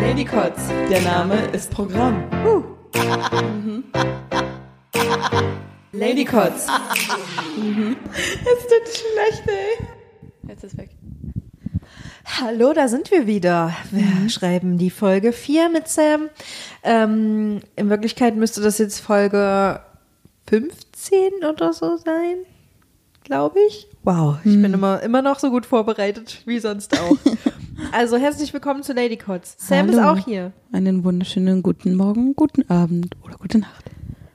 Ladycots, der Name ist Programm. Ladycots. Es tut schlecht, ey. Jetzt ist weg. Hallo, da sind wir wieder. Wir schreiben die Folge 4 mit Sam. Ähm, in Wirklichkeit müsste das jetzt Folge 15 oder so sein, glaube ich. Wow, ich bin immer, immer noch so gut vorbereitet wie sonst auch. also herzlich willkommen zu Lady Cots. Sam ist Hallo. auch hier. Einen wunderschönen guten Morgen, guten Abend oder gute Nacht.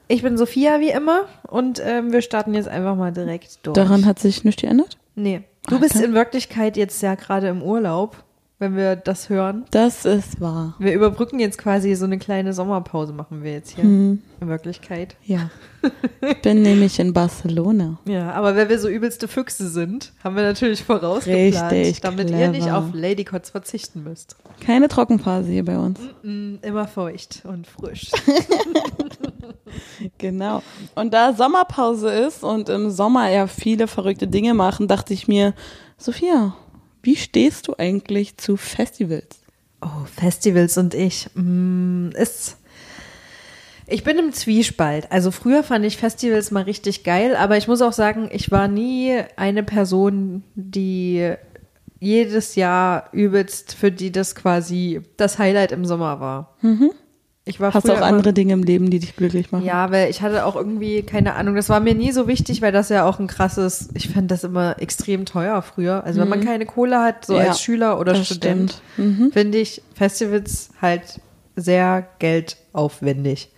Ich bin Sophia wie immer und ähm, wir starten jetzt einfach mal direkt durch. Daran hat sich nichts geändert? Nee. Du Ah, bist dann- in Wirklichkeit jetzt ja gerade im Urlaub, wenn wir das hören. Das ist wahr. Wir überbrücken jetzt quasi so eine kleine Sommerpause, machen wir jetzt hier. Hm, In Wirklichkeit. ja. Ich bin nämlich in Barcelona. Ja, aber weil wir so übelste Füchse sind, haben wir natürlich vorausgeplant, Richtig damit ihr nicht clever. auf Ladycots verzichten müsst. Keine Trockenphase hier bei uns. Mm, immer feucht und frisch. Genau. Und da Sommerpause ist und im Sommer ja viele verrückte Dinge machen, dachte ich mir, Sophia, wie stehst du eigentlich zu Festivals? Oh, Festivals und ich. Mm, ist. Ich bin im Zwiespalt. Also früher fand ich Festivals mal richtig geil, aber ich muss auch sagen, ich war nie eine Person, die jedes Jahr übelst, für die das quasi das Highlight im Sommer war. Ich war Hast du auch andere Dinge im Leben, die dich glücklich machen? Ja, weil ich hatte auch irgendwie, keine Ahnung, das war mir nie so wichtig, weil das ja auch ein krasses, ich fand das immer extrem teuer früher. Also wenn man keine Kohle hat, so Mhm. Ja, als Schüler oder Student. Mhm. finde ich Festivals halt sehr geldaufwendig.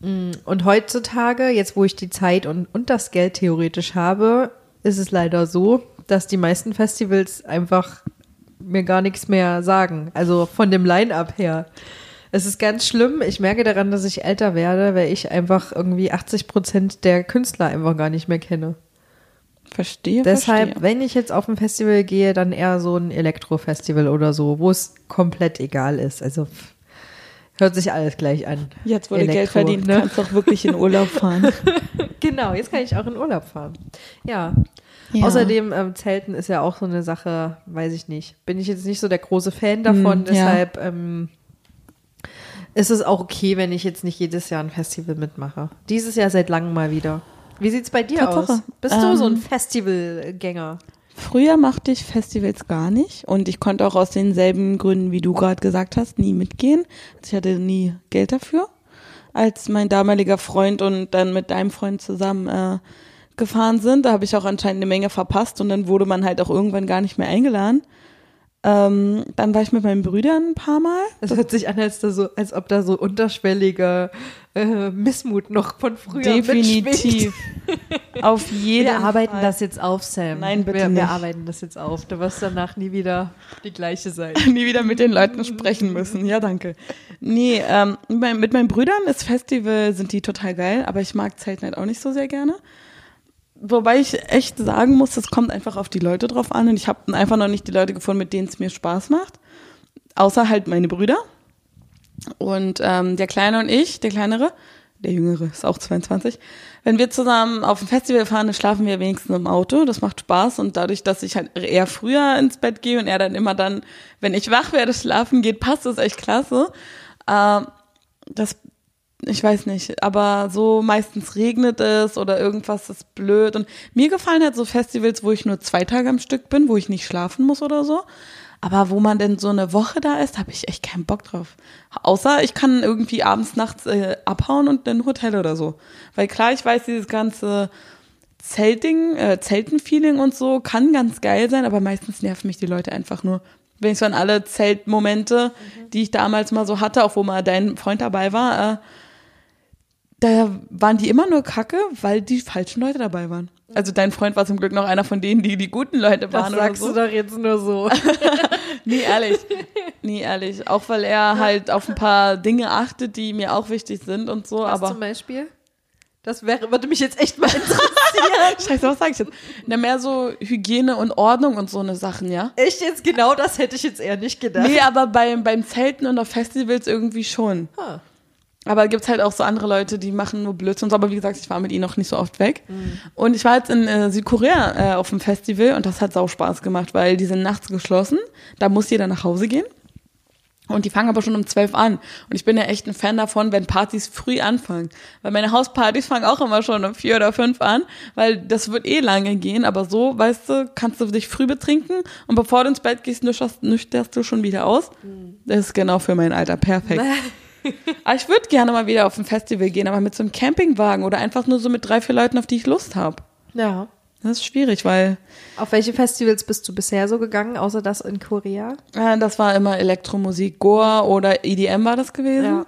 Mm, Und heutzutage, jetzt wo ich die Zeit und, und das Geld theoretisch habe, ist es leider so, dass die meisten Festivals einfach mir gar nichts mehr sagen. Also von dem Line-up her. Es ist ganz schlimm. Ich merke daran, dass ich älter werde, weil ich einfach irgendwie 80 Prozent der Künstler einfach gar nicht mehr kenne. Verstehe, Deshalb, verstehe. wenn ich jetzt auf ein Festival gehe, dann eher so ein Elektro-Festival oder so, wo es komplett egal ist. Also hört sich alles gleich an. Jetzt, du Geld verdient, ne? kannst auch wirklich in Urlaub fahren. Genau, jetzt kann ich auch in Urlaub fahren. Ja. Ja. Außerdem, ähm, Zelten ist ja auch so eine Sache, weiß ich nicht. Bin ich jetzt nicht so der große Fan davon, ja. deshalb ähm, ist es auch okay, wenn ich jetzt nicht jedes Jahr ein Festival mitmache. Dieses Jahr seit langem mal wieder. Wie sieht's bei dir Tatsache. aus? Bist du so ein Ähm, Festivalgänger? Früher machte ich Festivals gar nicht und ich konnte auch aus denselben Gründen, wie du gerade gesagt hast, nie mitgehen. Also ich hatte nie Geld dafür. Als mein damaliger Freund und dann mit deinem Freund zusammen äh, gefahren sind, da habe ich auch anscheinend eine Menge verpasst und dann wurde man halt auch irgendwann gar nicht mehr eingeladen. Ähm, dann war ich mit meinen Brüdern ein paar Mal. Es hört sich an, als, da so, als ob da so unterschwelliger äh, Missmut noch von früher. Definitiv. Auf jeden Wir arbeiten Fall. das jetzt auf, Sam. Nein, bitte wir, nicht. Wir arbeiten das jetzt auf. Du wirst danach nie wieder die gleiche sein. nie wieder mit den Leuten sprechen müssen. Ja, danke. Nee, ähm, mit meinen Brüdern ist Festival, sind die total geil, aber ich mag Zelten halt auch nicht so sehr gerne. Wobei ich echt sagen muss, es kommt einfach auf die Leute drauf an und ich habe einfach noch nicht die Leute gefunden, mit denen es mir Spaß macht. Außer halt meine Brüder. Und ähm, der Kleine und ich, der Kleinere, der Jüngere ist auch 22, wenn wir zusammen auf ein Festival fahren, dann schlafen wir wenigstens im Auto. Das macht Spaß und dadurch, dass ich halt eher früher ins Bett gehe und er dann immer dann, wenn ich wach werde, schlafen geht, passt das echt klasse. Ähm, das, ich weiß nicht, aber so meistens regnet es oder irgendwas ist blöd und mir gefallen halt so Festivals, wo ich nur zwei Tage am Stück bin, wo ich nicht schlafen muss oder so. Aber wo man denn so eine Woche da ist, habe ich echt keinen Bock drauf. Außer ich kann irgendwie abends, nachts äh, abhauen und in ein Hotel oder so. Weil klar, ich weiß, dieses ganze Zelting, äh, Zelten-Feeling und so kann ganz geil sein, aber meistens nerven mich die Leute einfach nur. Wenn ich so an alle Zeltmomente, die ich damals mal so hatte, auch wo mal dein Freund dabei war, äh, da waren die immer nur kacke, weil die falschen Leute dabei waren. Also dein Freund war zum Glück noch einer von denen, die die guten Leute Das waren sagst oder so. du doch jetzt nur so. Nee, ehrlich. Nee, ehrlich. Auch weil er halt auf ein paar Dinge achtet, die mir auch wichtig sind und so, Was aber. zum Beispiel? Das wäre, würde mich jetzt echt mal interessieren. Scheiße, was sag ich jetzt? Na, mehr so Hygiene und Ordnung und so eine Sachen, ja? echt jetzt genau das hätte ich jetzt eher nicht gedacht. Nee, aber beim, beim Zelten und auf Festivals irgendwie schon. Ah. Aber gibt's halt auch so andere Leute, die machen nur Blödsinn. Aber wie gesagt, ich war mit ihnen noch nicht so oft weg. Und ich war jetzt in äh, Südkorea äh, auf dem Festival und das hat sau Spaß gemacht, weil die sind nachts geschlossen. Da muss jeder nach Hause gehen. Und die fangen aber schon um zwölf an. Und ich bin ja echt ein Fan davon, wenn Partys früh anfangen. Weil meine Hauspartys fangen auch immer schon um vier oder fünf an, weil das wird eh lange gehen. Aber so, weißt du, kannst du dich früh betrinken und bevor du ins Bett gehst, nüchterst, nüchterst du schon wieder aus. Das ist genau für mein Alter perfekt. aber ich würde gerne mal wieder auf ein Festival gehen, aber mit so einem Campingwagen oder einfach nur so mit drei, vier Leuten, auf die ich Lust habe. Ja. Das ist schwierig, weil Auf welche Festivals bist du bisher so gegangen, außer das in Korea? äh, das war immer Elektromusik, Goa oder EDM war das gewesen. Ja.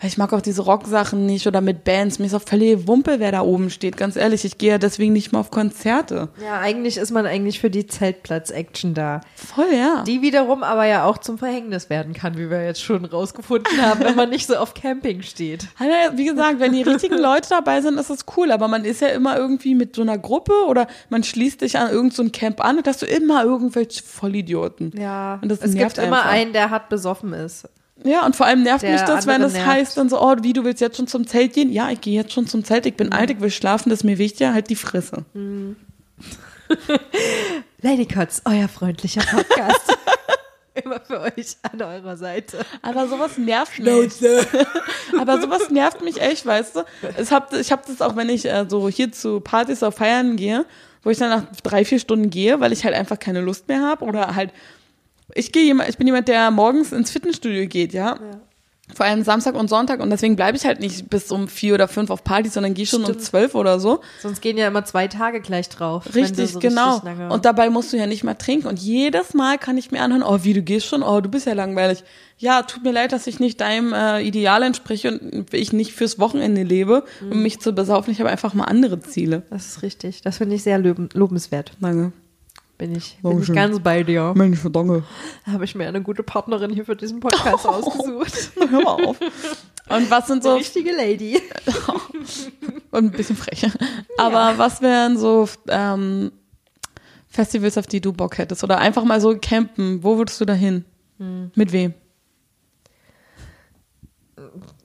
Ich mag auch diese Rocksachen nicht oder mit Bands. Mir ist auch völlig Wumpe, wer da oben steht. Ganz ehrlich, ich gehe ja deswegen nicht mal auf Konzerte. Ja, eigentlich ist man eigentlich für die Zeltplatz-Action da. Voll, ja. Die wiederum aber ja auch zum Verhängnis werden kann, wie wir jetzt schon rausgefunden haben, wenn man nicht so auf Camping steht. Wie gesagt, wenn die richtigen Leute dabei sind, ist das cool. Aber man ist ja immer irgendwie mit so einer Gruppe oder man schließt sich an irgendein so Camp an und hast du immer irgendwelche Vollidioten. Ja, Und das es gibt immer einfach. einen, der hart besoffen ist. Ja, und vor allem nervt mich das, wenn es nervt. heißt dann so, oh, wie, du willst jetzt schon zum Zelt gehen? Ja, ich gehe jetzt schon zum Zelt. Ich bin alt, ich will schlafen, das ist mir wichtig, halt die Fresse. Ladycots, euer freundlicher Podcast. Immer für euch an eurer Seite. Aber sowas nervt mich. Aber sowas nervt mich echt, weißt du. Es hab, ich habe das auch, wenn ich äh, so hier zu Partys auf Feiern gehe, wo ich dann nach drei, vier Stunden gehe, weil ich halt einfach keine Lust mehr habe oder halt, ich gehe jemand, ich bin jemand, der morgens ins Fitnessstudio geht, ja. Vor allem Samstag und Sonntag und deswegen bleibe ich halt nicht bis um vier oder fünf auf Partys, sondern gehe schon um Stimmt. zwölf oder so. Sonst gehen ja immer zwei Tage gleich drauf. Richtig, so genau. Richtig und dabei musst du ja nicht mal trinken. Und jedes Mal kann ich mir anhören, oh, wie du gehst schon, oh, du bist ja langweilig. Ja, tut mir leid, dass ich nicht deinem äh, Ideal entspreche und ich nicht fürs Wochenende lebe, Mhm. um mich zu besaufen. Ich habe einfach mal andere Ziele. das ist richtig. Das finde ich sehr loben, lobenswert. Danke. Bin ich, bin ich ganz bei dir. Mensch, danke. Da habe ich mir eine gute Partnerin hier für diesen Podcast ausgesucht. Hör mal auf. Und was sind Eine so, richtige Lady. und ein bisschen frech. Aber was wären so ähm, Festivals, auf die du Bock hättest? Oder einfach mal so campen. Wo würdest du da hin? Hm. Mit wem?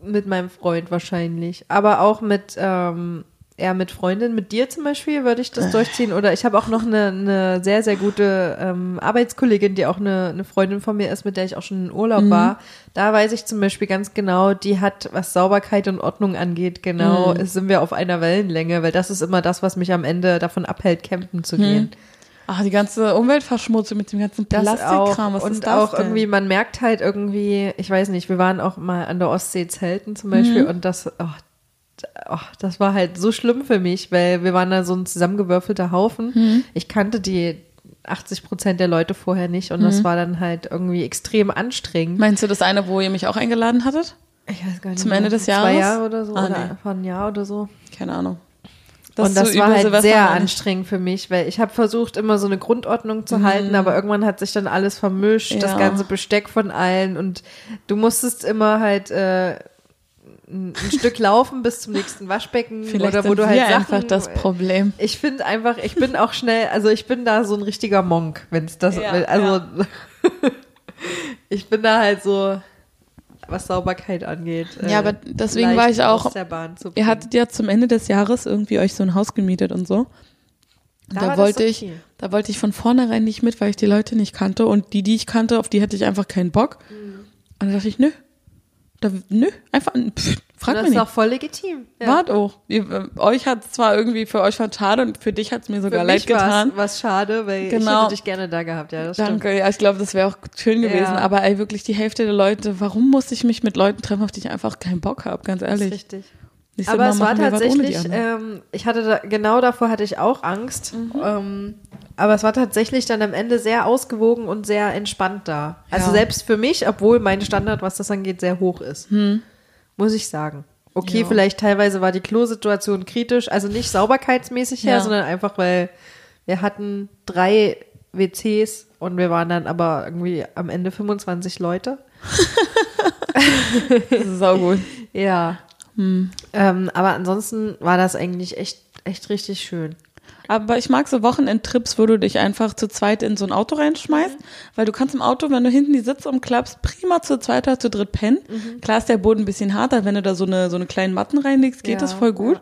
Mit meinem Freund wahrscheinlich. Aber auch mit, ähm, eher mit Freundin, mit dir zum Beispiel würde ich das durchziehen. Oder ich habe auch noch eine, eine sehr, sehr gute ähm, Arbeitskollegin, die auch eine, eine Freundin von mir ist, mit der ich auch schon in Urlaub war. Da weiß ich zum Beispiel ganz genau, die hat, was Sauberkeit und Ordnung angeht, genau, sind wir auf einer Wellenlänge, weil das ist immer das, was mich am Ende davon abhält, campen zu gehen. Ach, die ganze Umweltverschmutzung mit dem ganzen Plastikkram, was und ist das auch denn? irgendwie, man merkt halt irgendwie, ich weiß nicht, wir waren auch mal an der Ostsee zelten zum Beispiel Mhm. und das, oh, oh, das war halt so schlimm für mich, weil wir waren da so ein zusammengewürfelter Haufen. Mhm. Ich kannte die 80 Prozent der Leute vorher nicht und das war dann halt irgendwie extrem anstrengend. Meinst du das eine, wo ihr mich auch eingeladen hattet? Ich weiß gar nicht Zum mehr, Ende des Zwei Jahres? Jahre oder so Ah, oder nee. ein Jahr oder so. Keine Ahnung. und das war halt Silvester sehr anstrengend für mich, weil ich habe versucht, immer so eine Grundordnung zu halten, aber irgendwann hat sich dann alles vermischt, das Mhm. Ja. ganze Besteck von allen und du musstest immer halt äh, ein, ein Stück laufen bis zum nächsten Waschbecken Vielleicht oder wo sind du halt wir Sachen, einfach das Problem. Ich finde einfach, ich bin auch schnell, also ich bin da so ein richtiger Monk, wenn es das, Ja, also ich bin da halt so, was Sauberkeit angeht. äh, Ja, aber deswegen war ich auch- aus der Bahn zu Ihr hattet ja zum Ende des Jahres irgendwie euch so ein Haus gemietet und so. Und Da da, wollte okay. ich, da wollte ich von vornherein nicht mit, weil ich die Leute nicht kannte und die, die ich kannte, auf die hatte ich einfach keinen Bock. Mhm. Und dann dachte ich, nö, da, nö, einfach, pff, frag das mich ist auch nicht. voll legitim. Ja. Wart auch. Ihr, äh, euch hat zwar irgendwie, für euch war es schade und für dich hat es mir sogar Für leid getan. was schade, weil ich Genau. hätte dich gerne da gehabt. Ja, das stimmt. Danke, ja, ich glaube, das wäre auch schön gewesen. Ja. Aber ey, wirklich die Hälfte der Leute, warum muss ich mich mit Leuten treffen, auf die ich einfach keinen Bock habe, ganz Das ist ehrlich. richtig. Nicht so, Aber mal es war tatsächlich, ähm, ich hatte da, genau davor hatte ich auch Angst. Ähm, aber es war tatsächlich dann am Ende sehr ausgewogen und sehr entspannt da. Also Ja. selbst für mich, obwohl mein Standard, was das angeht, sehr hoch ist. Muss ich sagen. Okay, Ja. vielleicht teilweise war die Klosituation kritisch, also nicht sauberkeitsmäßig her, Ja. sondern einfach, weil wir hatten drei WCs und wir waren dann aber irgendwie am Ende 25 Leute. Das ist auch gut. Ja. Ähm, aber ansonsten war das eigentlich echt, echt richtig schön. Aber ich mag so Wochenendtrips, wo du dich einfach zu zweit in so ein Auto reinschmeißt, weil du kannst im Auto, wenn du hinten die Sitze umklappst, prima zu zweit oder zu dritt pennen. Klar ist der Boden ein bisschen harter, wenn du da so eine, so eine kleinen Matten reinlegst, geht Ja, das voll gut. ja.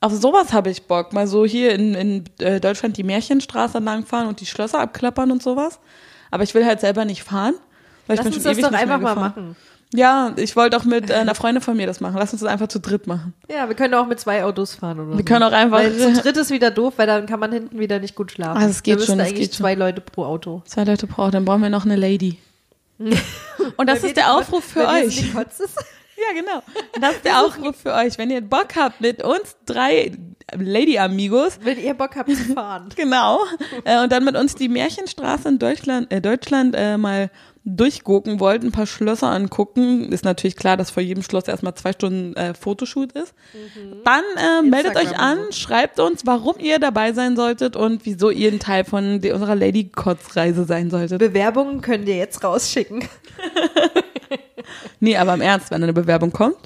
Auf sowas habe ich Bock. Mal so hier in, in äh, Deutschland die Märchenstraße langfahren und die Schlösser abklappern und sowas. Aber ich will halt selber nicht fahren. Weil ich Lass bin uns schon das ewig doch nicht einfach mal machen. Ja, ich wollte auch mit äh, einer Freundin von mir das machen. Lass uns das einfach zu dritt machen. Ja, wir können auch mit zwei Autos fahren oder Wir so. können auch einfach- Weil zu dritt ist wieder doof, weil dann kann man hinten wieder nicht gut schlafen. Ah, das geht da müssen schon, eigentlich geht schon. zwei Leute pro Auto. Zwei Leute brauchen, dann brauchen wir noch eine Lady. Und das wir ist der Aufruf für wir euch. Ja, genau. Und das ist der Aufruf für euch. Wenn ihr Bock habt, mit uns drei Lady Amigos, Wenn ihr Bock habt zu fahren. genau, äh, und dann mit uns die Märchenstraße in Deutschland, äh, Deutschland äh, mal durchgucken wollt, ein paar Schlösser angucken, ist natürlich klar, dass vor jedem Schloss erstmal zwei Stunden äh, Fotoshoot ist. Dann äh, meldet euch an, schreibt uns, warum ihr dabei sein solltet und wieso ihr ein Teil von die, unserer Lady Kotz Reise sein solltet. Bewerbungen könnt ihr jetzt rausschicken. Nee, aber im Ernst, wenn eine Bewerbung kommt,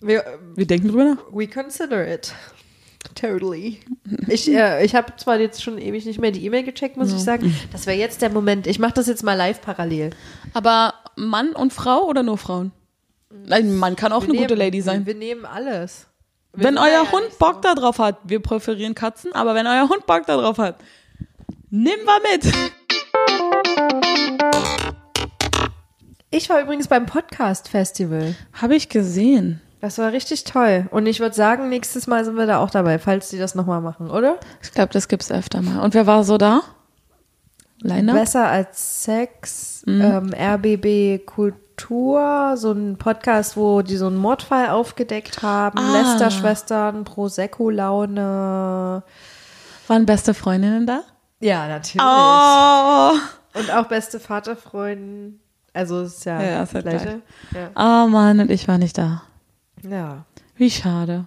Wir, wir denken drüber nach. we consider it. Totally. Ich, äh, ich habe zwar jetzt schon ewig nicht mehr die E-Mail gecheckt, muss ich sagen. Das wäre jetzt der Moment. Ich mache das jetzt mal live parallel. Aber Mann und Frau oder nur Frauen? Nein, Mann kann auch Wir eine gute nehmen- Lady sein. Wir nehmen alles. Wir Wenn euer ja Hund Bock da drauf hat, wir präferieren Katzen, aber wenn euer Hund Bock da drauf hat, nehmen wir mit. Ich war übrigens beim Podcast-Festival. Habe ich gesehen. Das war richtig toll. Und ich würde sagen, nächstes Mal sind wir da auch dabei, falls die das nochmal machen, oder? Ich glaube, das gibt's öfter mal. Und wer war so da? Leiner? Besser als Sex, ähm, RBB Kultur, so ein Podcast, wo die so einen Mordfall aufgedeckt haben, Ah. Lester-Schwestern, Prosecco-Laune. Waren beste Freundinnen da? Ja, natürlich. Oh, Und auch beste Vaterfreunde. Also ist ja, Ja, das gleiche. Ja. oh Mann, und ich war nicht da. Ja. Wie schade.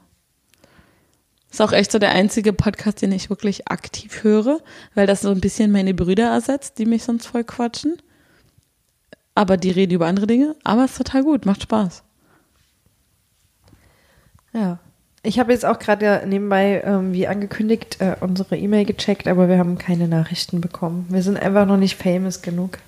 Ist auch echt so der einzige Podcast, den ich wirklich aktiv höre, weil das so ein bisschen meine Brüder ersetzt, die mich sonst voll quatschen. Aber die reden über andere Dinge. Aber es ist total gut, macht Spaß. Ja. Ich habe jetzt auch gerade nebenbei, ähm, wie angekündigt, äh, unsere E-Mail gecheckt, aber wir haben keine Nachrichten bekommen. Wir sind einfach noch nicht famous genug.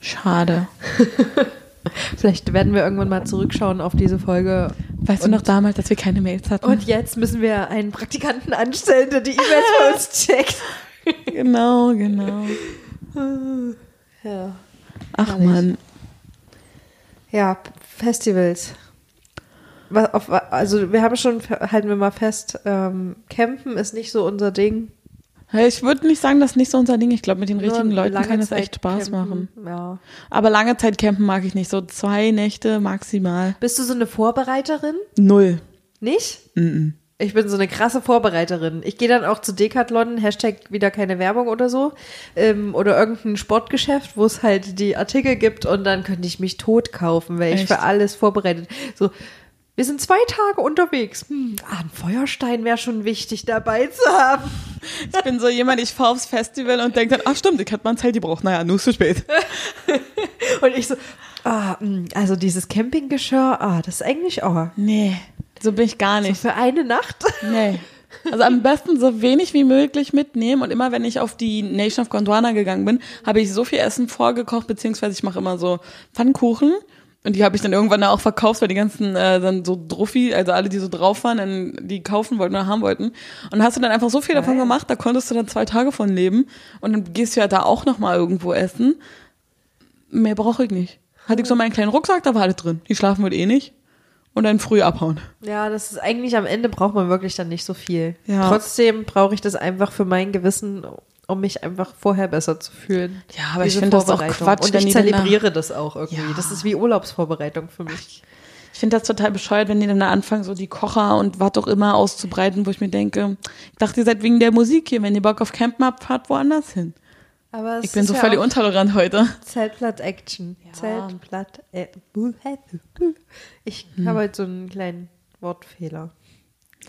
Schade. Vielleicht werden wir irgendwann mal zurückschauen auf diese Folge. Weißt du Und- noch damals, dass wir keine Mails hatten? Und jetzt müssen wir einen Praktikanten anstellen, der die E-Mails für uns checkt. genau, genau. Ja. Ach Herrlich. Mann. Ja, Festivals. Also wir haben schon, halten wir mal fest, ähm, Campen ist nicht so unser Ding. Ich würde nicht sagen, das ist nicht so unser Ding. Ich glaube, mit den richtigen Nur Leuten lange kann es echt Spaß campen, machen. Ja. Aber lange Zeit campen mag ich nicht. So zwei Nächte maximal. Bist du so eine Vorbereiterin? Null. Nicht? Mhm. Ich bin so eine krasse Vorbereiterin. Ich gehe dann auch zu Decathlon, Hashtag wieder keine Werbung oder so, ähm, oder irgendein Sportgeschäft, wo es halt die Artikel gibt und dann könnte ich mich tot kaufen, weil ich Echt? für alles vorbereitet. So, wir sind zwei Tage unterwegs. Hm, ah, ein Feuerstein wäre schon wichtig dabei zu haben. Ich bin so jemand, ich fahre aufs Festival und denke dann, ach stimmt, ich hätte mal ein Zelt gebraucht. Naja, nur ist zu spät. Und ich so, ah, hm, also dieses Campinggeschirr, ah, das ist eigentlich, oh, Nee, so bin ich gar so nicht. für eine Nacht. Nee. Also am besten so wenig wie möglich mitnehmen und immer wenn ich auf die Nation of Gondwana gegangen bin, habe ich so viel Essen vorgekocht, beziehungsweise ich mache immer so Pfannkuchen und die habe ich dann irgendwann auch verkauft, weil die ganzen äh, dann so Druffi, also alle, die so drauf waren, dann die kaufen wollten oder haben wollten. Und hast du dann einfach so viel davon gemacht, da konntest du dann zwei Tage von leben und dann gehst du ja da auch noch mal irgendwo essen. Mehr brauche ich nicht. Hatte ich so meinen kleinen Rucksack, da war alles drin. Die schlafen wohl eh nicht. Und dann früh abhauen. Ja, das ist eigentlich am Ende braucht man wirklich dann nicht so viel. Ja. Trotzdem brauche ich das einfach für mein Gewissen, um mich einfach vorher besser zu fühlen. Ja, aber ich Diese finde das auch. Quatsch, Und ich zelebriere das auch irgendwie. Ja. Das ist wie Urlaubsvorbereitung für mich. Ich finde das total bescheuert, wenn die dann da anfangen, so die Kocher und was auch immer auszubreiten, wo ich mir denke, ich dachte, ihr seid wegen der Musik hier. Wenn ihr Bock auf Campen habt, fahrt woanders hin. Aber Ich bin so ja völlig untolerant heute. Zeltplatz-Action. Ja. Zeltplatt. Äh, ich Hm. habe halt so einen kleinen Wortfehler.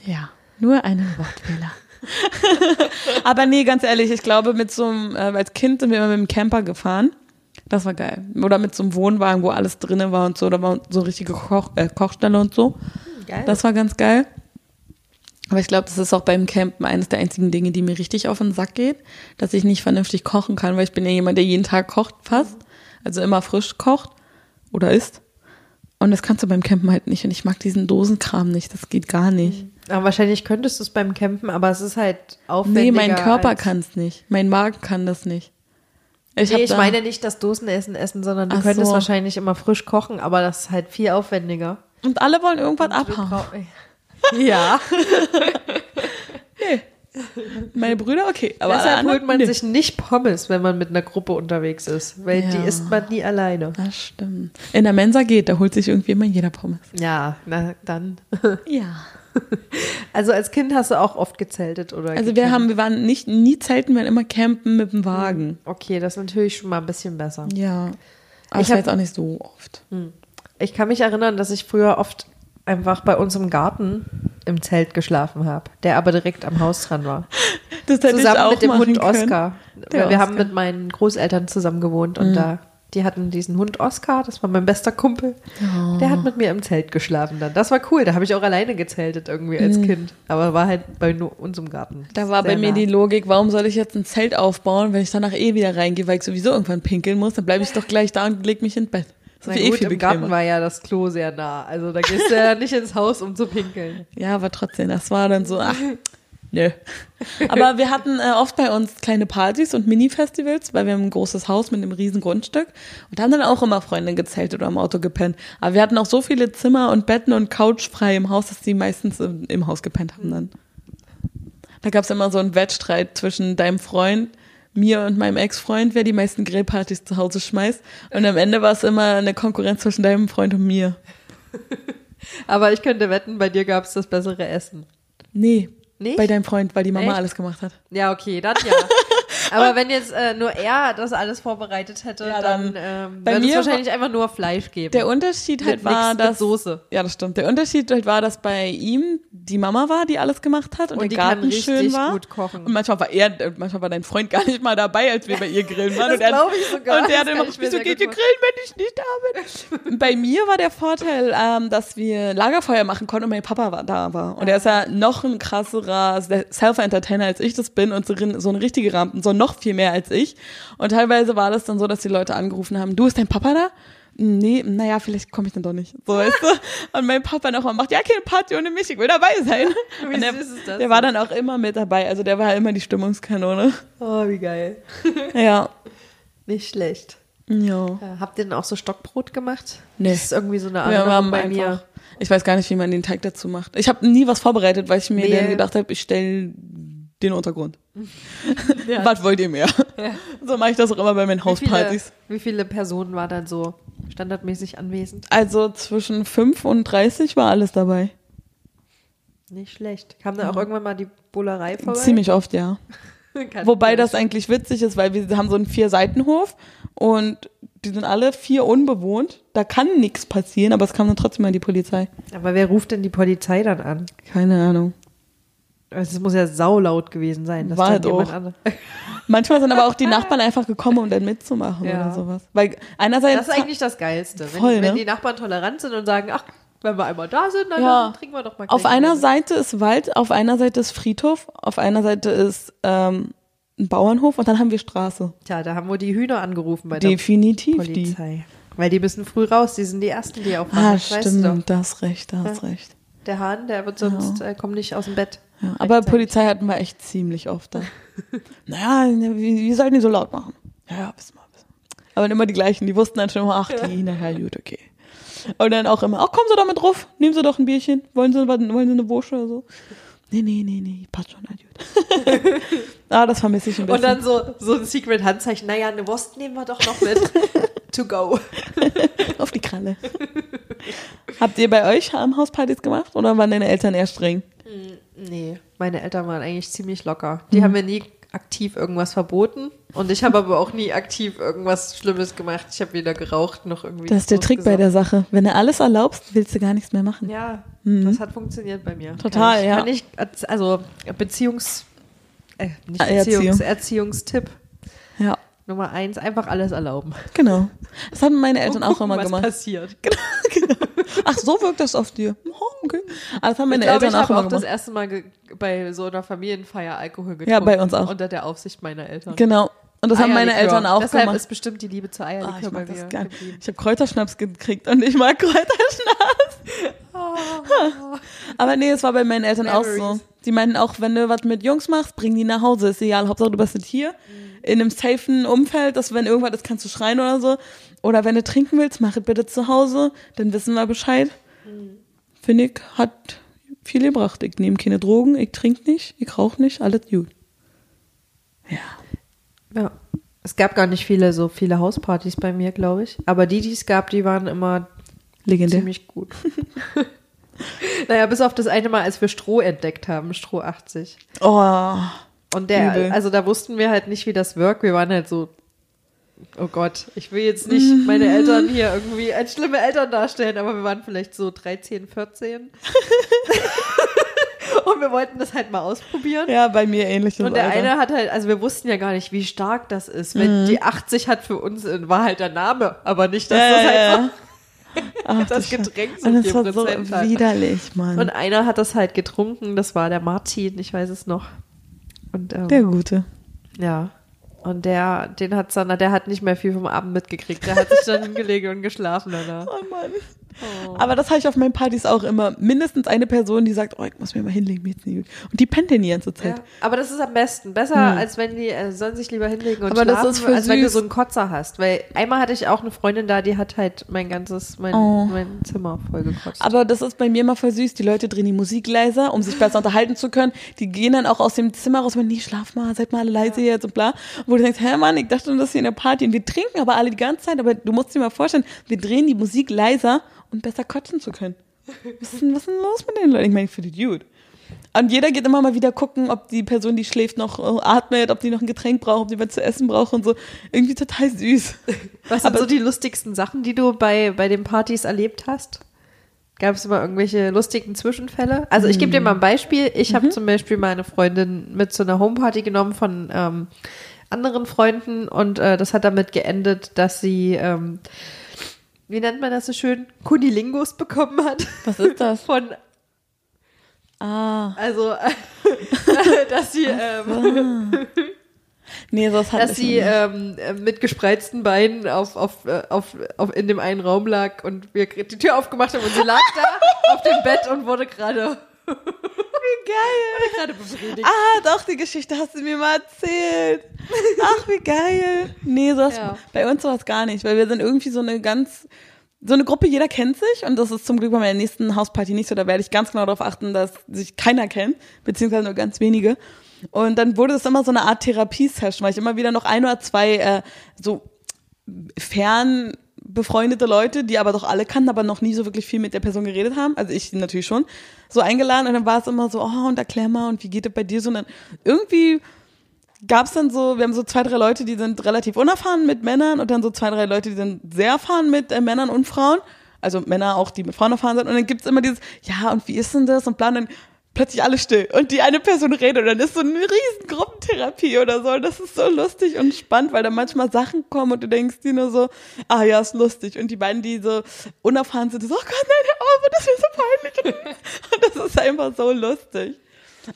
Ja, nur einen Wortfehler. Aber nee, ganz ehrlich, ich glaube, mit so einem, äh, als Kind sind wir immer mit dem Camper gefahren. Das war geil. Oder mit so einem Wohnwagen, wo alles drinnen war und so. Da war so richtige Koch, äh, Kochstelle und so. Geil. Das war ganz geil. Aber ich glaube, das ist auch beim Campen eines der einzigen Dinge, die mir richtig auf den Sack geht, dass ich nicht vernünftig kochen kann, weil ich bin ja jemand, der jeden Tag kocht fast. Also immer frisch kocht oder isst. Und das kannst du beim Campen halt nicht. Und ich mag diesen Dosenkram nicht. Das geht gar nicht. Aber wahrscheinlich könntest du es beim Campen, aber es ist halt aufwendiger. Nee, mein Körper kann es nicht. Mein Magen kann das nicht. Ich, nee, ich meine nicht das Dosenessen essen, sondern du Ach könntest so. wahrscheinlich immer frisch kochen, aber das ist halt viel aufwendiger. Und alle wollen irgendwas abhauen. Ja, Meine Brüder, okay. Aber deshalb holt man nee. sich nicht Pommes, wenn man mit einer Gruppe unterwegs ist, weil die Ja. isst man nie alleine. Das stimmt. In der Mensa geht, da holt sich irgendwie immer jeder Pommes. Ja, na dann. Ja. Also als Kind hast du auch oft gezeltet oder? Also wir gecampt? haben, wir waren nicht, nie zelten, wir waren immer campen mit dem Wagen. Okay, das ist natürlich schon mal ein bisschen besser. Ja. Aber Ich ich war jetzt auch nicht so oft. Ich kann mich erinnern, dass ich früher oft einfach bei uns im Garten im Zelt geschlafen habe, der aber direkt am Haus dran war. Das hätte ich zusammen auch mit dem Hund können. Oscar. Der Weil wir haben Oscar. Mhm. mit meinen Großeltern zusammen gewohnt und da die hatten diesen Hund Oscar, das war mein bester Kumpel. Oh. Der hat mit mir im Zelt geschlafen dann. Das war cool, da habe ich auch alleine gezeltet irgendwie als Kind, aber war halt bei nur uns im Garten. Da war bei mir nah. die Logik, warum soll ich jetzt ein Zelt aufbauen, wenn ich danach eh wieder reingehe, weil ich sowieso irgendwann pinkeln muss, dann bleibe ich doch gleich da und leg mich ins Bett. Na eh gut, viel im Garten war ja das Klo sehr nah, also da gehst du ja nicht ins Haus, um zu pinkeln. Ja, aber trotzdem, das war dann so, ach, nö. Aber wir hatten äh, oft bei uns kleine Partys und Mini-Festivals, weil wir haben ein großes Haus mit einem riesen Grundstück und da haben dann auch immer Freunde gezeltet oder im Auto gepennt. Aber wir hatten auch so viele Zimmer und Betten und Couch frei im Haus, dass die meistens im, im Haus gepennt haben dann. Da gab es immer so einen Wettstreit zwischen deinem Freund, mir und meinem Ex-Freund, wer die meisten Grillpartys zu Hause schmeißt. Und am Ende war es immer eine Konkurrenz zwischen deinem Freund und mir. Aber ich könnte wetten, bei dir gab es das bessere Essen. Nee, Nicht? bei deinem Freund, weil die Mama Echt? alles gemacht hat. Ja, okay, dann ja. Aber wenn jetzt äh, nur er das alles vorbereitet hätte, Ja, dann, dann- ähm, bei würde es mir wahrscheinlich einfach nur Fleisch geben. Der Unterschied halt Mit war, nix dass Soße. ja, das stimmt. Der Unterschied halt war, dass bei ihm die Mama war, die alles gemacht hat und, Und der Garten schön richtig war. gut kochen. Und manchmal war er, äh, manchmal war dein Freund gar nicht mal dabei, als wir bei ihr grillen waren. Das und er, glaub ich sogar. Und der hat immer mir wieso sehr geht ihr grillen, wenn ich nicht da bin? bei mir war der Vorteil, ähm, dass wir Lagerfeuer machen konnten und mein Papa war, da war. Und er ist ja noch ein krasserer Self-Entertainer, als ich das bin und so, so eine richtige Rampen, so noch viel mehr als ich. Und teilweise war das dann so, dass die Leute angerufen haben, du, ist dein Papa da? Nee, naja, vielleicht komme ich dann doch nicht. So, weißt du? Und mein Papa nochmal macht, ja, keine Party ohne mich, ich will dabei sein. Wie der, süß ist das der war dann auch immer mit dabei, also der war immer die Stimmungskanone. oh, wie geil. Ja. Nicht schlecht. Ja. Äh, habt ihr denn auch so Stockbrot gemacht? Nee. Das ist irgendwie so eine haben bei einfach, mir. ich weiß gar nicht, wie man den Teig dazu macht. Ich habe nie was vorbereitet, weil ich mir Mehl. dann gedacht habe, ich stelle den Untergrund. Was wollt ihr mehr? So mache ich das auch immer bei meinen Wie viele, Hauspartys. wie viele Personen war dann so standardmäßig anwesend? Also zwischen 5 und 30 war alles dabei. Nicht schlecht. Kam dann auch irgendwann mal die Bullerei vorbei? Ziemlich oft, ja. Wobei das eigentlich witzig ist, weil wir haben so einen Vier-Seitenhof und die sind alle vier unbewohnt. Da kann nichts passieren, aber es kam dann trotzdem mal die Polizei. Aber wer ruft denn die Polizei dann an? Keine Ahnung. Also es muss ja saulaut gewesen sein. Dass War halt auch. Manchmal sind aber auch die Nachbarn einfach gekommen, um dann mitzumachen Ja. oder sowas. Weil einerseits Das ist eigentlich das Geilste. Wenn, Voll, wenn ne? die Nachbarn tolerant sind und sagen, ach, wenn wir einmal da sind, dann, Ja. dann trinken wir doch mal auf einer eine. Seite ist Wald, auf einer Seite ist Friedhof, auf einer Seite ist ähm, ein Bauernhof und dann haben wir Straße. Tja, da haben wir die Hühner angerufen bei der Definitiv die. Polizei. Weil die müssen früh raus, die sind die Ersten, die aufwachen. Ah, das weißt du doch. stimmt, da hast recht, da hast recht. Der Hahn, der wird sonst, äh, kommt nicht aus dem Bett. Ja, aber. Polizei hatten wir echt ziemlich oft da. naja, wie, wie sollten die so laut machen? Ja, ja, wissen wir. Aber immer die gleichen, die wussten dann schon immer, ach, die, naja, gut, okay. Und dann auch immer, ach, kommen Sie doch mit drauf, nehmen Sie doch ein Bierchen, wollen Sie, wollen Sie eine Wurst oder so? Nee, nee, nee, nee, passt schon, gut. ah, das vermisse ich ein bisschen. Und dann so, so ein Secret-Handzeichen, naja, eine Wurst nehmen wir doch noch mit. to go. auf die Kralle. Habt ihr bei euch am Hauspartys gemacht oder waren deine Eltern eher streng? Nee, meine Eltern waren eigentlich ziemlich locker. Mhm. Die haben mir nie aktiv irgendwas verboten. Und ich habe aber auch nie aktiv irgendwas Schlimmes gemacht. Ich habe weder geraucht noch irgendwie. Das ist der Trick bei der Sache. Wenn du alles erlaubst, willst du gar nichts mehr machen. Ja, das hat funktioniert bei mir. Mhm. Total, kann ich, ja. Kann ich, also Beziehungs... Äh, nicht Ah, Erziehung. Beziehungs, Erziehungstipp. Ja, Nummer eins, einfach alles erlauben. genau. Das haben meine Eltern Und auch gucken, immer was gemacht. passiert. Ach, so wirkt das auf dir. Oh, okay. Aber das haben meine ich glaube, Eltern ich auch immer auch das gemacht. erste Mal bei so einer Familienfeier Alkohol getrunken. Ja, bei uns auch. Unter der Aufsicht meiner Eltern. Genau. Und das haben meine Eierlikör. Eltern auch Deshalb gemacht. ist bestimmt die Liebe zu Ah, Eierlikör ich bei mag mir das. Ich habe Kräuterschnaps gekriegt und ich mag Kräuterschnaps. Aber nee, es war bei meinen Eltern auch so. Memories. Die meinten auch, wenn du was mit Jungs machst, bring die nach Hause. Ist egal, Hauptsache du bist nicht hier. In einem safen Umfeld, dass wenn irgendwas ist, kannst du schreien oder so. Oder wenn du trinken willst, mach es bitte zu Hause. Dann wissen wir Bescheid. Finde ich, hat viel gebracht. Ich nehme keine Drogen, ich trinke nicht, ich rauche nicht, alles gut. Ja. Ja. Es gab gar nicht viele, so viele Hauspartys bei mir, glaube ich. Aber die, die es gab, die waren immer Legendär. ziemlich gut. naja, bis auf das eine Mal, als wir Stroh entdeckt haben, Stroh 80. Oh. Und der, Übel. also da wussten wir halt nicht, wie das wirkt. Wir waren halt so, oh Gott, ich will jetzt nicht meine Eltern hier irgendwie als schlimme Eltern darstellen, aber wir waren vielleicht so 13, 14. Und wir wollten das halt mal ausprobieren. Ja, bei mir ähnlich. Und der eine hat halt, also wir wussten ja gar nicht, wie stark das ist. Wenn Mhm. die 80 hat für uns, war halt der Name, aber nicht, dass ja, das halt ja. Ach, das Getränk so Und das war so hat. widerlich, Mann. Und einer hat das halt getrunken, das war der Martin, ich weiß es noch. Und ähm, der Gute. ja. Und der, den hat dann, der hat nicht mehr viel vom Abend mitgekriegt. Der hat sich dann hingelegt und geschlafen danach. Oh Mann. Aber das habe ich auf meinen Partys auch immer. Mindestens eine Person, die sagt, oh, ich muss mir mal hinlegen, mir jetzt nicht gut. Und die pennt denn die ganze Zeit. Ja, aber das ist am besten. Besser, als wenn die äh, sollen sich lieber hinlegen und Aber das schlafen, ist für als wenn du süß. so einen Kotzer hast. Weil einmal hatte ich auch eine Freundin da, die hat halt mein ganzes, mein, Oh. mein Zimmer voll gekotzt. Aber das ist bei mir immer voll süß. Die Leute drehen die Musik leiser, um sich besser unterhalten zu können. Die gehen dann auch aus dem Zimmer raus und meinen, nee, schlaf mal, seid mal alle leise jetzt und bla. Wo du denkst, hä Mann, ich dachte, das ist hier eine Party. Und wir trinken aber alle die ganze Zeit. Aber du musst dir mal vorstellen, wir drehen die Musik leiser, um besser kotzen zu können. Was ist denn, was ist denn los mit den Leuten? Ich meine, ich finde die gut. Und jeder geht immer mal wieder gucken, ob die Person, die schläft, noch äh, atmet, ob die noch ein Getränk braucht, ob die was zu essen braucht und so. Irgendwie total süß. Was sind aber- so die lustigsten Sachen, die du bei, bei den Partys erlebt hast? Gab es immer irgendwelche lustigen Zwischenfälle? Also ich gebe dir mal ein Beispiel. Ich habe zum Beispiel meine Freundin mit zu einer Homeparty genommen von ähm, anderen Freunden und äh, das hat damit geendet, dass sie, ähm, wie nennt man das so schön, Kunilingus bekommen hat. Was ist das? Von, Ah. also, dass sie, ähm, Nee, das hat dass sie nicht. ähm, äh, mit gespreizten Beinen auf, auf, äh, auf, auf, in dem einen Raum lag und wir die Tür aufgemacht haben und sie lag da auf dem Bett und wurde gerade Wie geil. gerade befriedigt. Ah, doch, die Geschichte hast du mir mal erzählt. Ach, wie geil. Nee, sowas, Ja. bei uns sowas gar nicht, weil wir sind irgendwie so eine ganz, so eine Gruppe, jeder kennt sich und das ist zum Glück bei meiner nächsten Hausparty nicht so, da werde ich ganz genau darauf achten, dass sich keiner kennt, beziehungsweise nur ganz wenige. Und dann wurde es immer so eine Art Therapiesession, weil ich immer wieder noch ein oder zwei äh, so fern befreundete Leute, die aber doch alle kannten, aber noch nie so wirklich viel mit der Person geredet haben. Also ich natürlich schon. So eingeladen und dann war es immer so, oh, und erklär mal, und wie geht es bei dir so? Und dann irgendwie gab es dann so, wir haben so zwei, drei Leute, die sind relativ unerfahren mit Männern und dann so zwei, drei Leute, die sind sehr erfahren mit äh, Männern und Frauen. Also Männer auch, die mit Frauen erfahren sind. Und dann gibt's immer dieses, ja, und wie ist denn das? Und bla, und plötzlich alle still. Und die eine Person redet und dann ist so eine riesen Gruppentherapie oder so. Und das ist so lustig und spannend, weil da manchmal Sachen kommen und du denkst dir nur so, ah ja, ist lustig. Und die beiden, die so unerfahren sind, so, oh Gott, nein, auf, das ist so peinlich. Und das ist einfach so lustig.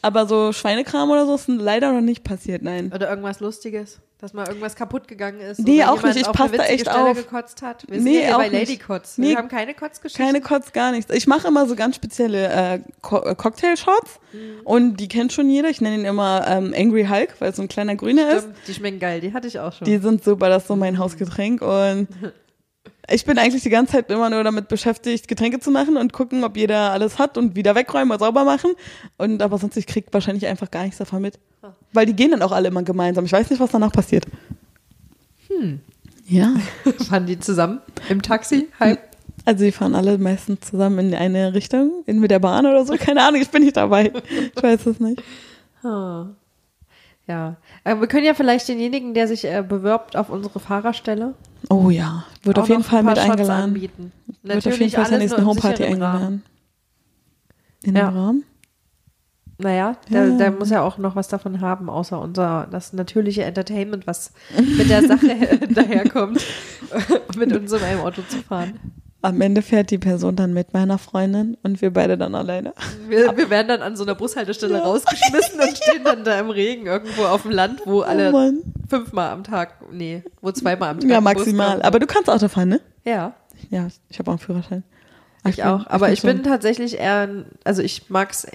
Aber so Schweinekram oder so ist leider noch nicht passiert, nein. Oder irgendwas Lustiges, dass mal irgendwas kaputt gegangen ist. Nee, auch nicht. Ich passe da echt Stelle auf. gekotzt hat. Wir Nee, sind auch bei. Lady Kotz. Nee, Wir haben keine Kotzgeschichten. Keine Kotz, gar nichts. Ich mache immer so ganz spezielle äh, Co äh, Cocktail-Shots und die kennt schon jeder. Ich nenne ihn immer ähm, Angry Hulk, weil es so ein kleiner Grüner ist. Stimmt, die schmecken geil, die hatte ich auch schon. Die sind super, das ist so mein Hausgetränk und ich bin eigentlich die ganze Zeit immer nur damit beschäftigt, Getränke zu machen und gucken, ob jeder alles hat und wieder wegräumen und sauber machen. Und aber sonst, ich krieg wahrscheinlich einfach gar nichts davon mit. Weil die gehen dann auch alle immer gemeinsam. Ich weiß nicht, was danach passiert. Hm. Ja. Fahren die zusammen im Taxi? Halb? Also die fahren alle meistens zusammen in eine Richtung, in mit der Bahn oder so. Keine Ahnung, ich bin nicht dabei. Ich weiß es nicht. Ah. Ja. Aber wir können ja vielleicht denjenigen, der sich äh, bewirbt auf unsere Fahrerstelle, Oh ja, wird auf jeden Fall ein mit Shots eingeladen. Anbieten. Wird auf jeden Fall zur nächsten Homeparty eingeladen. In Ja. dem Rahmen? Naja, der, Ja. der muss ja auch noch was davon haben, außer unser das natürliche Entertainment, was mit der Sache daherkommt, mit uns in einem Auto zu fahren. Am Ende fährt die Person dann mit meiner Freundin und wir beide dann alleine. Wir, wir werden dann an so einer Bushaltestelle rausgeschmissen und stehen dann da im Regen irgendwo auf dem Land, wo alle Oh fünfmal am Tag, nee, wo zweimal am Tag. Ja, maximal. Aber du kannst Auto fahren, ne? ja, Ja, ich habe auch einen Führerschein. ich bin- auch. Aber ich bin schon- tatsächlich eher, also ich mag's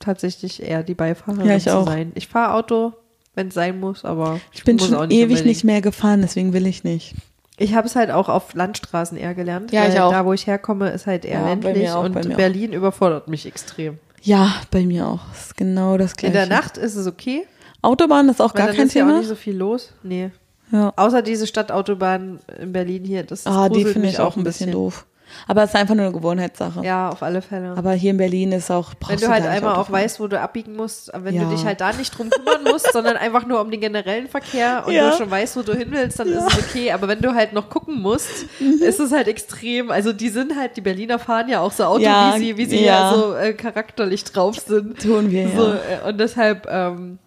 tatsächlich eher die Beifahrerin Ja, ich zu auch. sein. Ich fahre Auto, wenn es sein muss, aber Ich bin muss schon ewig nicht mehr gefahren, deswegen will ich nicht. Ich habe es halt auch auf Landstraßen eher gelernt. Ja, weil ich auch. Da, wo ich herkomme, ist halt eher Ja, ländlich auch, und bei mir auch. Berlin überfordert mich extrem. Ja, bei mir auch. Das ist genau das In gleiche. der Nacht ist es okay, Autobahn ist auch weil gar kein ist ja auch Thema. nicht so viel los. Nee. Ja. Außer diese Stadtautobahn in Berlin hier, das Ah, die finde ich auch ein bisschen doof. Aber es ist einfach nur eine Gewohnheitssache. Ja, auf alle Fälle. Aber hier in Berlin ist auch wenn du halt einmal auch weißt, wo du abbiegen musst, wenn Ja. du dich halt da nicht drum kümmern musst, sondern einfach nur um den generellen Verkehr und Ja. du schon weißt, wo du hin willst, dann ist es okay. Aber wenn du halt noch gucken musst, Mhm. ist es halt extrem. Also die sind halt, die Berliner fahren ja auch so Auto, Ja, wie sie, wie sie ja. ja so äh, charakterlich drauf sind. Tun wir, so, ja. äh, Und deshalb, ähm,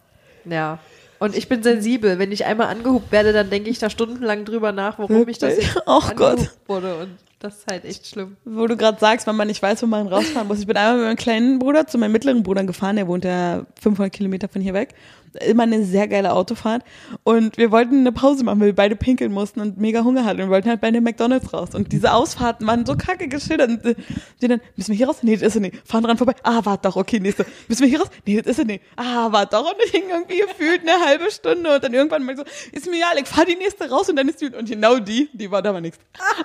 ja. Und ich bin sensibel. Wenn ich einmal angehupt werde, dann denke ich da stundenlang drüber nach, warum ich das jetzt Oh Gott. angehupt wurde. Und das ist halt echt schlimm. Wo du gerade sagst, wenn man nicht weiß, wo man rausfahren muss. Ich bin einmal mit meinem kleinen Bruder zu meinem mittleren Bruder gefahren, der wohnt ja 500 Kilometer von hier weg. Immer eine sehr geile Autofahrt. Und wir wollten eine Pause machen, weil wir beide pinkeln mussten und mega Hunger hatten. Und wollten halt bei den McDonalds raus. Und diese Ausfahrten waren so kacke geschildert. Und äh, die dann, müssen wir hier raus? Nee, das ist sie nicht. Fahren dran vorbei. Ah, warte doch, okay, nächste. Müssen wir hier raus? Nee, das ist sie nicht. Ah, warte doch. Und ich hing irgendwie gefühlt eine halbe Stunde. Und dann irgendwann mal so, ist mir egal, ich fahr die nächste raus und dann ist die. Und genau die, die war da war nichts.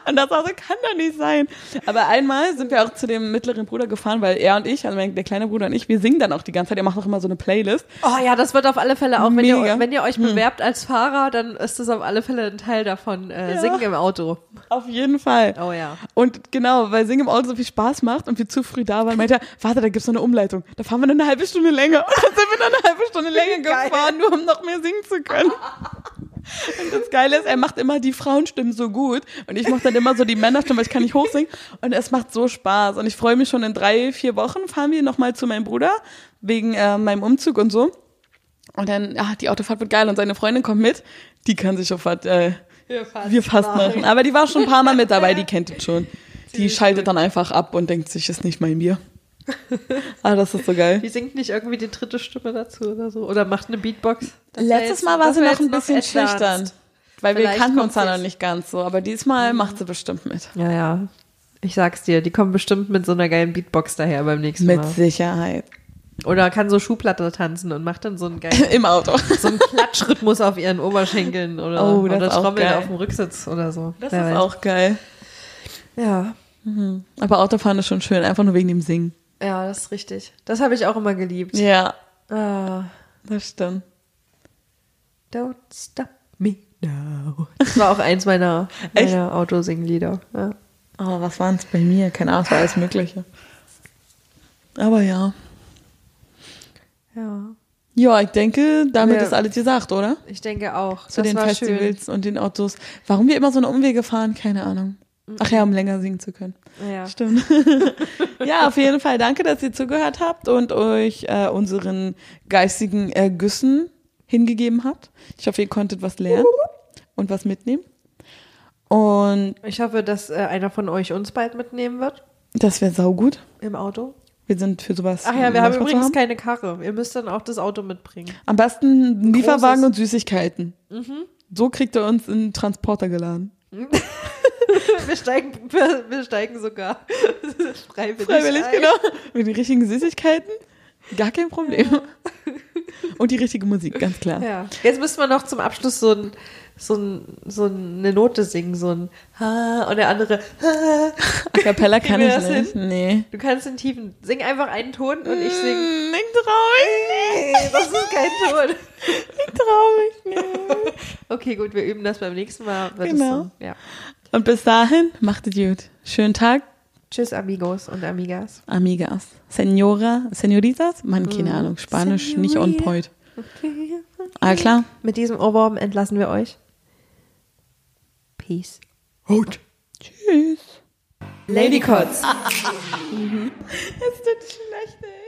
Und das war so, kann doch nicht sein. Aber einmal sind wir auch zu dem mittleren Bruder gefahren, weil er und ich, also mein, der kleine Bruder und ich, wir singen dann auch die ganze Zeit. Er macht auch immer so eine Playlist. Oh ja, das wird auf alle Fälle auch, wenn ihr, wenn ihr euch bewerbt als Fahrer, dann ist das auf alle Fälle ein Teil davon. Äh, Ja. Singen im Auto. Auf jeden Fall. Oh ja. Und genau, weil Singen im Auto so viel Spaß macht und wir zu früh da waren, meinte er, warte, da gibt's noch eine Umleitung. Da fahren wir noch eine halbe Stunde länger. Und dann sind wir noch eine halbe Stunde länger Geil. gefahren, nur um noch mehr singen zu können. Und das Geile ist, er macht immer die Frauenstimmen so gut und ich mache dann immer so die Männerstimmen, weil ich kann nicht hochsingen und es macht so Spaß und ich freue mich schon in drei, vier Wochen fahren wir nochmal zu meinem Bruder wegen äh, meinem Umzug und so und dann, ah, die Autofahrt wird geil und seine Freundin kommt mit, die kann sich auf was, äh, wir fast machen. Aber die war schon ein paar Mal mit dabei, die kennt es schon. Die schaltet gut. dann einfach ab und denkt sich, ist nicht mein Bier. ah, das ist so geil. Die singt nicht irgendwie die dritte Stimme dazu oder so. Oder macht eine Beatbox. Das Letztes jetzt- Mal war sie noch ein bisschen advanced. schüchtern. Weil wir Vielleicht kannten uns da noch nicht ganz so. Aber diesmal macht sie bestimmt mit. Ja, ja. Ich sag's dir, die kommen bestimmt mit so einer geilen Beatbox daher beim nächsten Mit Mal. Sicherheit. Oder kann so Schuhplatte tanzen und macht dann so einen geilen, Im Auto. so einen Klatschrhythmus auf ihren Oberschenkeln oder, Oh, oder Trommeln auf dem Rücksitz oder so. Das Wer ist weiß. auch geil. Ja. Aber Autofahren ist schon schön, einfach nur wegen dem Singen. Ja, das ist richtig. Das habe ich auch immer geliebt. Ja, Ah, das stimmt. don't stop me now. Das war auch eins meiner, meiner Autosinglieder. Ja. Oh, was waren es bei mir? Keine Ahnung, es war alles Mögliche. Aber ja. Ja, Ja, ich denke, damit Ja. ist alles gesagt, oder? ich denke auch. Zu das den Festivals und den Autos. Warum wir immer so eine Umwege fahren, keine Ahnung. Ach ja, um länger singen zu können. Schön. Ja. Stimmt. ja, auf jeden Fall danke, dass ihr zugehört habt und euch äh, unseren geistigen Ergüssen hingegeben habt. Ich hoffe, ihr konntet was lernen und was mitnehmen. Und Ich hoffe, dass äh, einer von euch uns bald mitnehmen wird das wäre saugut. im Auto. Wir sind für sowas. Ach ja, wir haben übrigens haben. keine Karre. Ihr müsst dann auch das Auto mitbringen. Am besten einen Lieferwagen und Süßigkeiten. So kriegt er uns in einen Transporter geladen. Wir steigen, wir, wir steigen sogar freiwillig, Freiwillig, ein. genau. Mit den richtigen Süßigkeiten. Gar kein Problem. Und die richtige Musik, ganz klar. Ja. Jetzt müssen wir noch zum Abschluss so, ein, so, ein, so eine Note singen, so ein Ha und der andere Ha. A cappella kann ich nicht. Nee. Du kannst den tiefen, sing einfach einen Ton und ich sing. Mm, Ich trau mich Nee, das ist kein Ton. nicht. Ich trau mich nicht. Okay, gut, wir üben das beim nächsten Mal. Genau. So. ja. Und bis dahin, macht es gut. Schönen Tag, Tschüss, Amigos und Amigas. Amigas. Senora, Senoritas? Mann, keine Ahnung. Spanisch nicht on point. Alles klar? Mit diesem Ohrwurm entlassen wir euch. Peace. Gut. Tschüss. Ladycots. Es tut schlecht, ey.